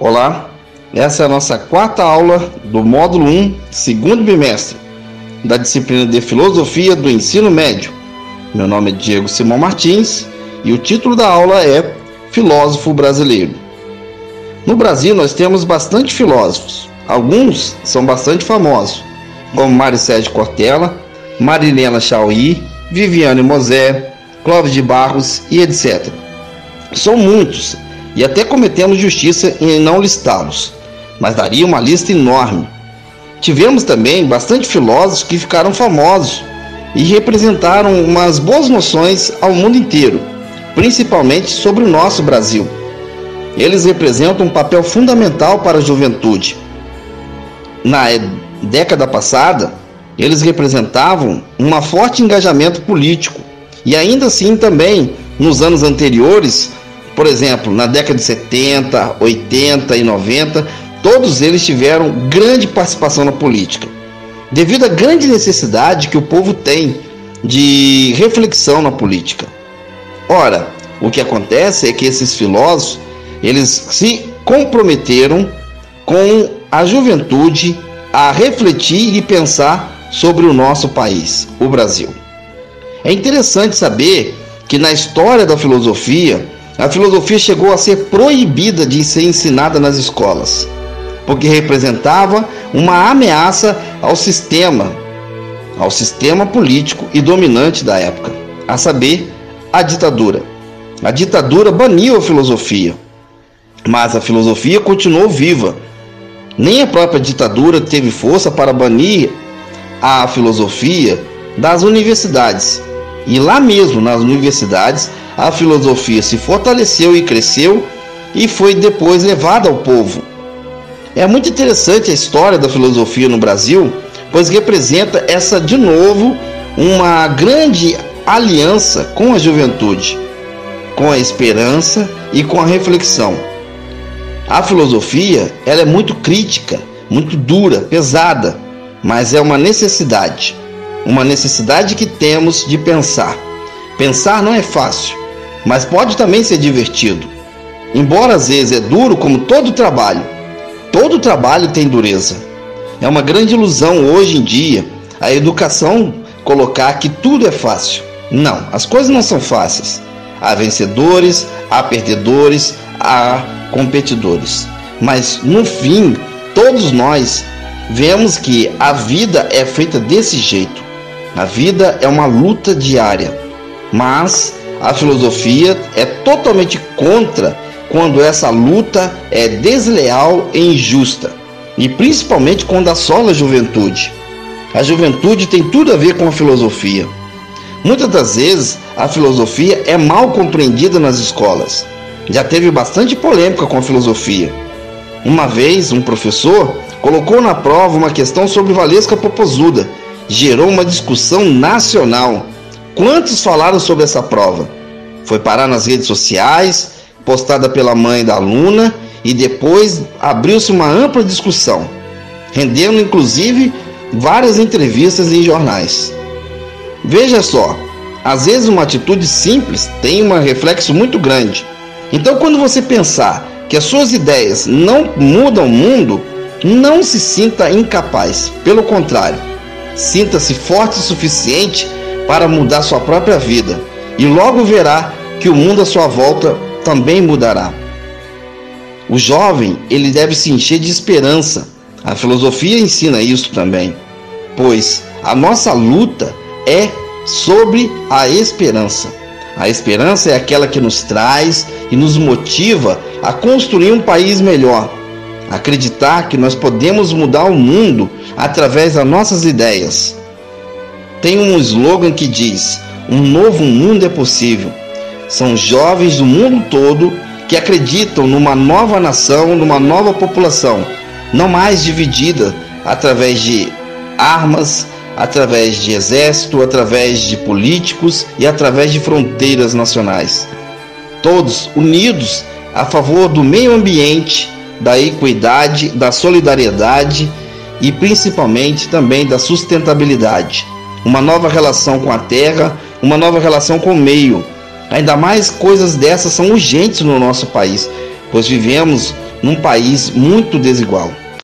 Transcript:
Olá, essa é a nossa quarta aula do módulo 1, segundo bimestre, da disciplina de Filosofia do Ensino Médio. Meu nome é Diego Simão Martins e o título da aula é Filósofo Brasileiro. No Brasil nós temos bastante filósofos, alguns são bastante famosos, como Mário Sérgio Cortella, Marilena Chauí, Viviane Mosé, Clóvis de Barros e etc. São muitos e até cometemos justiça em não listá-los, mas daria uma lista enorme. Tivemos também bastante filósofos que ficaram famosos e representaram umas boas noções ao mundo inteiro, principalmente sobre o nosso Brasil. Eles representam um papel fundamental para a juventude. Na década passada, eles representavam um forte engajamento político e ainda assim também nos anos anteriores por exemplo, na década de 70, 80 e 90, todos eles tiveram grande participação na política. Devido à grande necessidade que o povo tem de reflexão na política. Ora, o que acontece é que esses filósofos, eles se comprometeram com a juventude a refletir e pensar sobre o nosso país, o Brasil. É interessante saber que na história da filosofia, a filosofia chegou a ser proibida de ser ensinada nas escolas, porque representava uma ameaça ao sistema, ao sistema político e dominante da época, a saber, a ditadura. A ditadura baniu a filosofia, mas a filosofia continuou viva. Nem a própria ditadura teve força para banir a filosofia das universidades. E lá mesmo, nas universidades, a filosofia se fortaleceu e cresceu e foi depois levada ao povo. É muito interessante a história da filosofia no Brasil, pois representa essa de novo uma grande aliança com a juventude, com a esperança e com a reflexão. A filosofia, ela é muito crítica, muito dura, pesada, mas é uma necessidade, uma necessidade que temos de pensar. Pensar não é fácil, mas pode também ser divertido. Embora às vezes é duro como todo trabalho, todo trabalho tem dureza. É uma grande ilusão hoje em dia a educação colocar que tudo é fácil. Não, as coisas não são fáceis. Há vencedores, há perdedores, há competidores. Mas no fim, todos nós vemos que a vida é feita desse jeito. A vida é uma luta diária, mas a filosofia é totalmente contra quando essa luta é desleal e injusta, e principalmente quando assola a juventude. A juventude tem tudo a ver com a filosofia. Muitas das vezes a filosofia é mal compreendida nas escolas. Já teve bastante polêmica com a filosofia. Uma vez, um professor colocou na prova uma questão sobre Valesca Popozuda. Gerou uma discussão nacional Quantos falaram sobre essa prova? Foi parar nas redes sociais, postada pela mãe da aluna e depois abriu-se uma ampla discussão, rendendo inclusive várias entrevistas em jornais. Veja só, às vezes uma atitude simples tem um reflexo muito grande. Então, quando você pensar que as suas ideias não mudam o mundo, não se sinta incapaz. Pelo contrário, sinta-se forte o suficiente para mudar sua própria vida e logo verá que o mundo à sua volta também mudará. O jovem, ele deve se encher de esperança. A filosofia ensina isso também, pois a nossa luta é sobre a esperança. A esperança é aquela que nos traz e nos motiva a construir um país melhor. Acreditar que nós podemos mudar o mundo através das nossas ideias tem um slogan que diz: Um novo mundo é possível. São jovens do mundo todo que acreditam numa nova nação, numa nova população, não mais dividida através de armas, através de exército, através de políticos e através de fronteiras nacionais. Todos unidos a favor do meio ambiente, da equidade, da solidariedade e principalmente também da sustentabilidade uma nova relação com a terra, uma nova relação com o meio. Ainda mais coisas dessas são urgentes no nosso país, pois vivemos num país muito desigual.